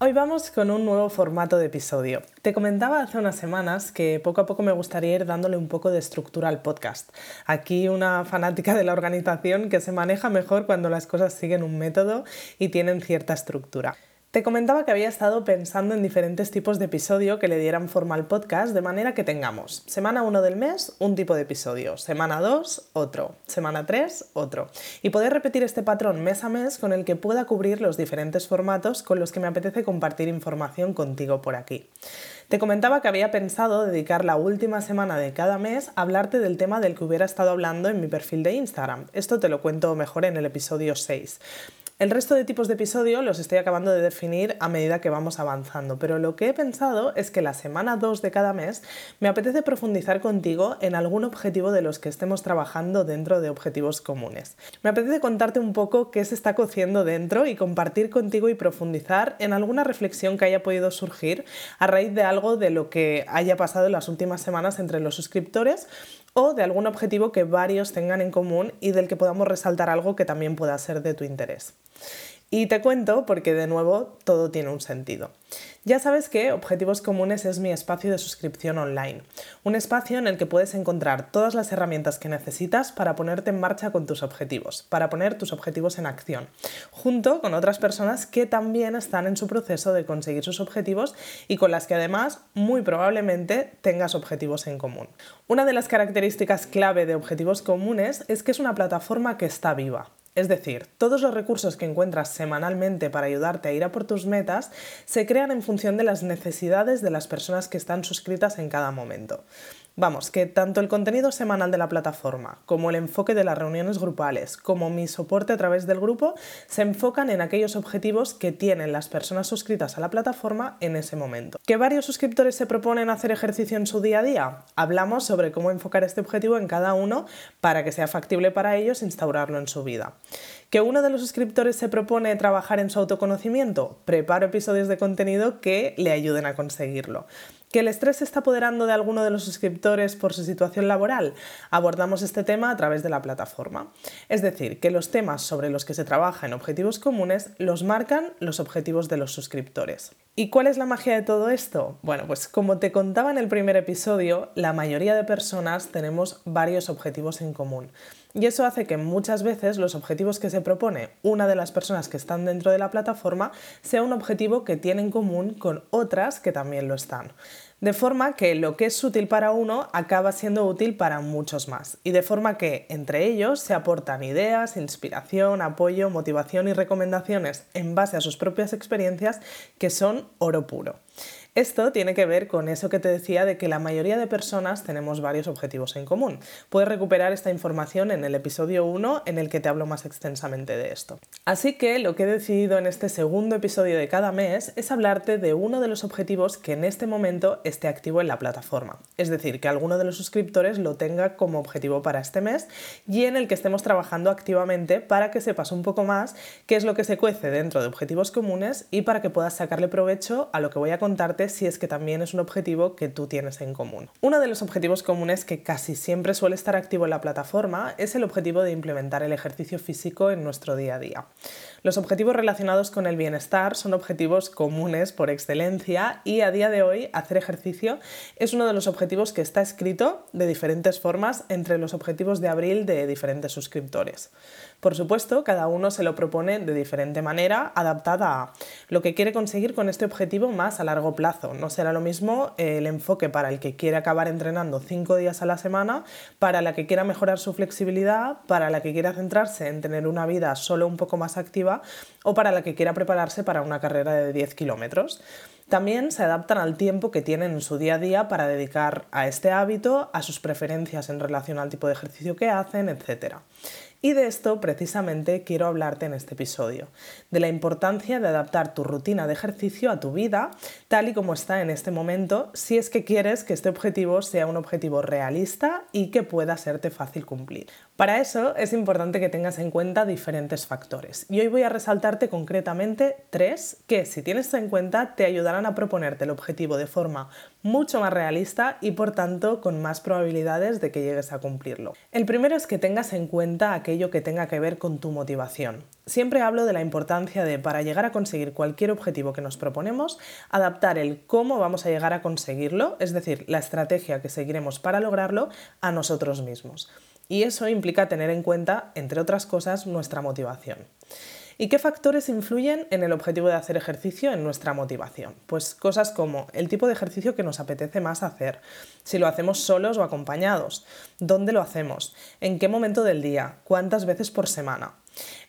Hoy vamos con un nuevo formato de episodio. Te comentaba hace unas semanas que poco a poco me gustaría ir dándole un poco de estructura al podcast. Aquí una fanática de la organización que se maneja mejor cuando las cosas siguen un método y tienen cierta estructura. Te comentaba que había estado pensando en diferentes tipos de episodio que le dieran forma al podcast, de manera que tengamos semana 1 del mes, un tipo de episodio, semana 2, otro, semana 3, otro. Y poder repetir este patrón mes a mes con el que pueda cubrir los diferentes formatos con los que me apetece compartir información contigo por aquí. Te comentaba que había pensado dedicar la última semana de cada mes a hablarte del tema del que hubiera estado hablando en mi perfil de Instagram. Esto te lo cuento mejor en el episodio 6. El resto de tipos de episodio los estoy acabando de definir a medida que vamos avanzando, pero lo que he pensado es que la semana 2 de cada mes me apetece profundizar contigo en algún objetivo de los que estemos trabajando dentro de objetivos comunes. Me apetece contarte un poco qué se está cociendo dentro y compartir contigo y profundizar en alguna reflexión que haya podido surgir a raíz de algo de lo que haya pasado en las últimas semanas entre los suscriptores o de algún objetivo que varios tengan en común y del que podamos resaltar algo que también pueda ser de tu interés. Y te cuento porque de nuevo todo tiene un sentido. Ya sabes que Objetivos Comunes es mi espacio de suscripción online, un espacio en el que puedes encontrar todas las herramientas que necesitas para ponerte en marcha con tus objetivos, para poner tus objetivos en acción, junto con otras personas que también están en su proceso de conseguir sus objetivos y con las que además muy probablemente tengas objetivos en común. Una de las características clave de Objetivos Comunes es que es una plataforma que está viva, es decir, todos los recursos que encuentras semanalmente para ayudarte a ir a por tus metas se crean en función de las necesidades de las personas que están suscritas en cada momento. Vamos, que tanto el contenido semanal de la plataforma, como el enfoque de las reuniones grupales, como mi soporte a través del grupo, se enfocan en aquellos objetivos que tienen las personas suscritas a la plataforma en ese momento. ¿Que varios suscriptores se proponen hacer ejercicio en su día a día? Hablamos sobre cómo enfocar este objetivo en cada uno para que sea factible para ellos instaurarlo en su vida. ¿Que uno de los suscriptores se propone trabajar en su autoconocimiento? Preparo episodios de contenido que le ayuden a conseguirlo. ¿Que el estrés se está apoderando de alguno de los suscriptores por su situación laboral? Abordamos este tema a través de la plataforma. Es decir, que los temas sobre los que se trabaja en objetivos comunes los marcan los objetivos de los suscriptores. ¿Y cuál es la magia de todo esto? Bueno, pues como te contaba en el primer episodio, la mayoría de personas tenemos varios objetivos en común. Y eso hace que muchas veces los objetivos que se propone una de las personas que están dentro de la plataforma sea un objetivo que tiene en común con otras que también lo están. De forma que lo que es útil para uno acaba siendo útil para muchos más. Y de forma que entre ellos se aportan ideas, inspiración, apoyo, motivación y recomendaciones en base a sus propias experiencias que son oro puro. Esto tiene que ver con eso que te decía de que la mayoría de personas tenemos varios objetivos en común. Puedes recuperar esta información en el episodio 1 en el que te hablo más extensamente de esto. Así que lo que he decidido en este segundo episodio de cada mes es hablarte de uno de los objetivos que en este momento esté activo en la plataforma. Es decir, que alguno de los suscriptores lo tenga como objetivo para este mes y en el que estemos trabajando activamente para que sepas un poco más qué es lo que se cuece dentro de objetivos comunes y para que puedas sacarle provecho a lo que voy a contarte si es que también es un objetivo que tú tienes en común. Uno de los objetivos comunes que casi siempre suele estar activo en la plataforma es el objetivo de implementar el ejercicio físico en nuestro día a día. Los objetivos relacionados con el bienestar son objetivos comunes por excelencia y a día de hoy hacer ejercicio es uno de los objetivos que está escrito de diferentes formas entre los objetivos de abril de diferentes suscriptores. Por supuesto, cada uno se lo propone de diferente manera, adaptada a lo que quiere conseguir con este objetivo más a largo plazo. No será lo mismo el enfoque para el que quiere acabar entrenando cinco días a la semana, para la que quiera mejorar su flexibilidad, para la que quiera centrarse en tener una vida solo un poco más activa o para la que quiera prepararse para una carrera de 10 kilómetros. También se adaptan al tiempo que tienen en su día a día para dedicar a este hábito, a sus preferencias en relación al tipo de ejercicio que hacen, etc. Y de esto precisamente quiero hablarte en este episodio, de la importancia de adaptar tu rutina de ejercicio a tu vida tal y como está en este momento, si es que quieres que este objetivo sea un objetivo realista y que pueda serte fácil cumplir. Para eso es importante que tengas en cuenta diferentes factores y hoy voy a resaltarte concretamente tres que si tienes en cuenta te ayudarán a proponerte el objetivo de forma mucho más realista y por tanto con más probabilidades de que llegues a cumplirlo. El primero es que tengas en cuenta aquello que tenga que ver con tu motivación. Siempre hablo de la importancia de, para llegar a conseguir cualquier objetivo que nos proponemos, adaptar el cómo vamos a llegar a conseguirlo, es decir, la estrategia que seguiremos para lograrlo, a nosotros mismos. Y eso implica tener en cuenta, entre otras cosas, nuestra motivación. ¿Y qué factores influyen en el objetivo de hacer ejercicio en nuestra motivación? Pues cosas como el tipo de ejercicio que nos apetece más hacer, si lo hacemos solos o acompañados, dónde lo hacemos, en qué momento del día, cuántas veces por semana.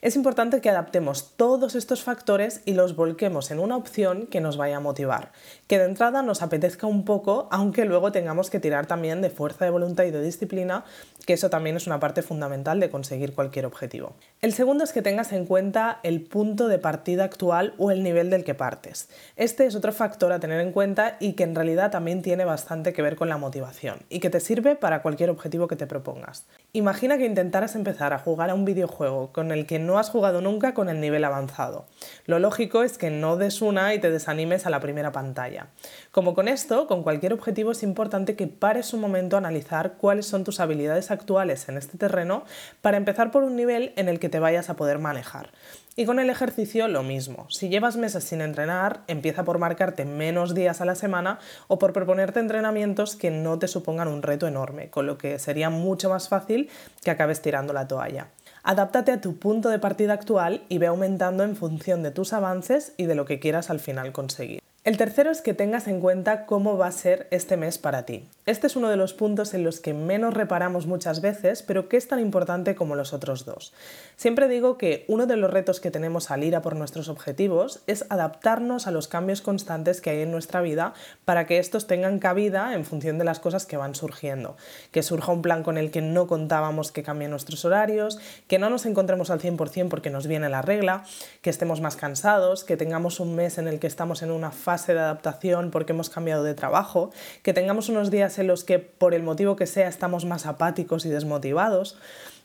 Es importante que adaptemos todos estos factores y los volquemos en una opción que nos vaya a motivar, que de entrada nos apetezca un poco, aunque luego tengamos que tirar también de fuerza de voluntad y de disciplina, que eso también es una parte fundamental de conseguir cualquier objetivo. El segundo es que tengas en cuenta el punto de partida actual o el nivel del que partes. Este es otro factor a tener en cuenta y que en realidad también tiene bastante que ver con la motivación y que te sirve para cualquier objetivo que te propongas. Imagina que intentaras empezar a jugar a un videojuego con el que no has jugado nunca con el nivel avanzado. Lo lógico es que no des una y te desanimes a la primera pantalla. Como con esto, con cualquier objetivo es importante que pares un momento a analizar cuáles son tus habilidades actuales en este terreno para empezar por un nivel en el que te vayas a poder manejar. Y con el ejercicio lo mismo. Si llevas meses sin entrenar, empieza por marcarte menos días a la semana o por proponerte entrenamientos que no te supongan un reto enorme, con lo que sería mucho más fácil que acabes tirando la toalla. Adáptate a tu punto de partida actual y ve aumentando en función de tus avances y de lo que quieras al final conseguir. El tercero es que tengas en cuenta cómo va a ser este mes para ti. Este es uno de los puntos en los que menos reparamos muchas veces, pero que es tan importante como los otros dos. Siempre digo que uno de los retos que tenemos al ir a por nuestros objetivos es adaptarnos a los cambios constantes que hay en nuestra vida para que estos tengan cabida en función de las cosas que van surgiendo. Que surja un plan con el que no contábamos que cambie nuestros horarios, que no nos encontremos al 100% porque nos viene la regla, que estemos más cansados, que tengamos un mes en el que estamos en una fase de adaptación porque hemos cambiado de trabajo, que tengamos unos días en los que por el motivo que sea estamos más apáticos y desmotivados.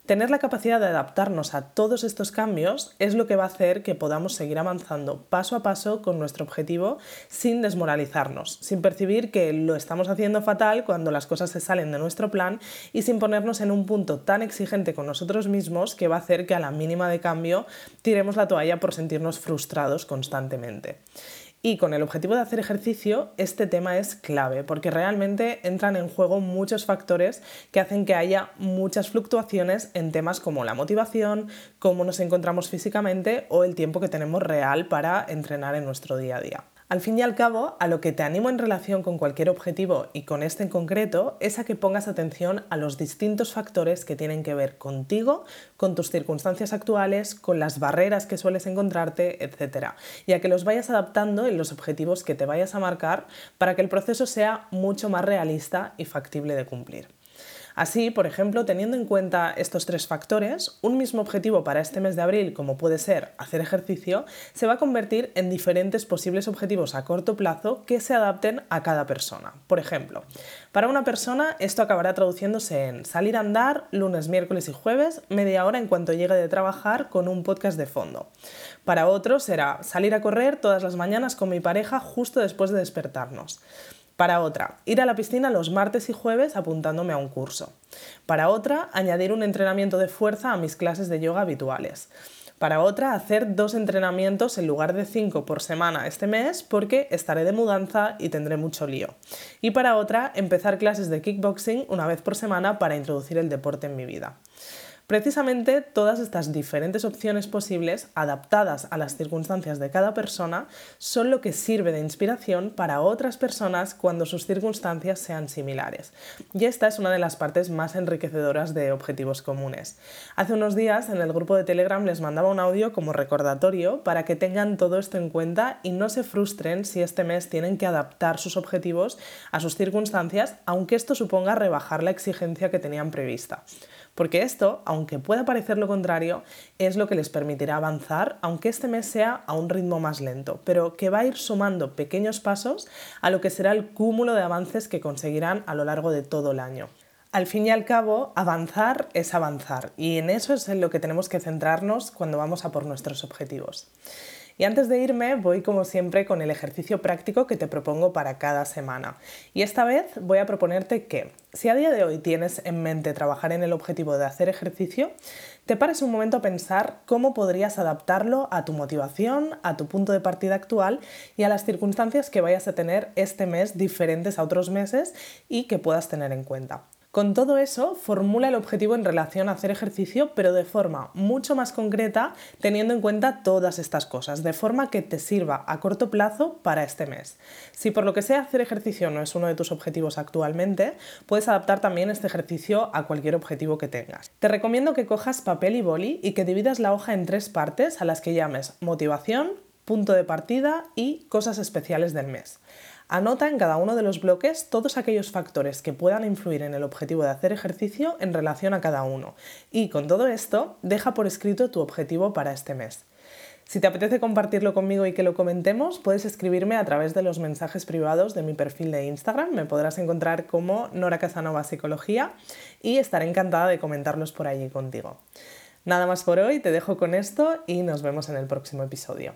Tener la capacidad de adaptarnos a todos estos cambios es lo que va a hacer que podamos seguir avanzando paso a paso con nuestro objetivo sin desmoralizarnos, sin percibir que lo estamos haciendo fatal cuando las cosas se salen de nuestro plan y sin ponernos en un punto tan exigente con nosotros mismos que va a hacer que a la mínima de cambio tiremos la toalla por sentirnos frustrados constantemente. Y con el objetivo de hacer ejercicio, este tema es clave porque realmente entran en juego muchos factores que hacen que haya muchas fluctuaciones en temas como la motivación, cómo nos encontramos físicamente o el tiempo que tenemos real para entrenar en nuestro día a día. Al fin y al cabo, a lo que te animo en relación con cualquier objetivo y con este en concreto es a que pongas atención a los distintos factores que tienen que ver contigo, con tus circunstancias actuales, con las barreras que sueles encontrarte, etc. Y a que los vayas adaptando en los objetivos que te vayas a marcar para que el proceso sea mucho más realista y factible de cumplir. Así, por ejemplo, teniendo en cuenta estos tres factores, un mismo objetivo para este mes de abril, como puede ser hacer ejercicio, se va a convertir en diferentes posibles objetivos a corto plazo que se adapten a cada persona. Por ejemplo, para una persona esto acabará traduciéndose en salir a andar lunes, miércoles y jueves, media hora en cuanto llegue de trabajar con un podcast de fondo. Para otro será salir a correr todas las mañanas con mi pareja justo después de despertarnos. Para otra, ir a la piscina los martes y jueves apuntándome a un curso. Para otra, añadir un entrenamiento de fuerza a mis clases de yoga habituales. Para otra, hacer dos entrenamientos en lugar de cinco por semana este mes porque estaré de mudanza y tendré mucho lío. Y para otra, empezar clases de kickboxing una vez por semana para introducir el deporte en mi vida. Precisamente todas estas diferentes opciones posibles, adaptadas a las circunstancias de cada persona, son lo que sirve de inspiración para otras personas cuando sus circunstancias sean similares. Y esta es una de las partes más enriquecedoras de Objetivos Comunes. Hace unos días en el grupo de Telegram les mandaba un audio como recordatorio para que tengan todo esto en cuenta y no se frustren si este mes tienen que adaptar sus objetivos a sus circunstancias, aunque esto suponga rebajar la exigencia que tenían prevista. Porque esto, aunque pueda parecer lo contrario, es lo que les permitirá avanzar, aunque este mes sea a un ritmo más lento, pero que va a ir sumando pequeños pasos a lo que será el cúmulo de avances que conseguirán a lo largo de todo el año. Al fin y al cabo, avanzar es avanzar y en eso es en lo que tenemos que centrarnos cuando vamos a por nuestros objetivos. Y antes de irme, voy como siempre con el ejercicio práctico que te propongo para cada semana. Y esta vez voy a proponerte que, si a día de hoy tienes en mente trabajar en el objetivo de hacer ejercicio, te pares un momento a pensar cómo podrías adaptarlo a tu motivación, a tu punto de partida actual y a las circunstancias que vayas a tener este mes diferentes a otros meses y que puedas tener en cuenta. Con todo eso, formula el objetivo en relación a hacer ejercicio, pero de forma mucho más concreta, teniendo en cuenta todas estas cosas, de forma que te sirva a corto plazo para este mes. Si por lo que sea hacer ejercicio no es uno de tus objetivos actualmente, puedes adaptar también este ejercicio a cualquier objetivo que tengas. Te recomiendo que cojas papel y boli y que dividas la hoja en tres partes a las que llames motivación, punto de partida y cosas especiales del mes. Anota en cada uno de los bloques todos aquellos factores que puedan influir en el objetivo de hacer ejercicio en relación a cada uno. Y con todo esto, deja por escrito tu objetivo para este mes. Si te apetece compartirlo conmigo y que lo comentemos, puedes escribirme a través de los mensajes privados de mi perfil de Instagram. Me podrás encontrar como Nora Casanova Psicología y estaré encantada de comentarlos por allí contigo. Nada más por hoy, te dejo con esto y nos vemos en el próximo episodio.